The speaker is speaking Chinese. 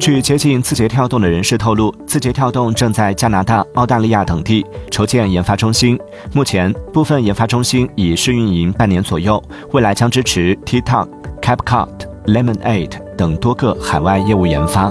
据接近字节跳动的人士透露字节跳动正在加拿大澳大利亚等地筹建研发中心。目前部分研发中心已试运营半年左右未来将支持 tiktok capcut lemonade 等多个海外业务研发。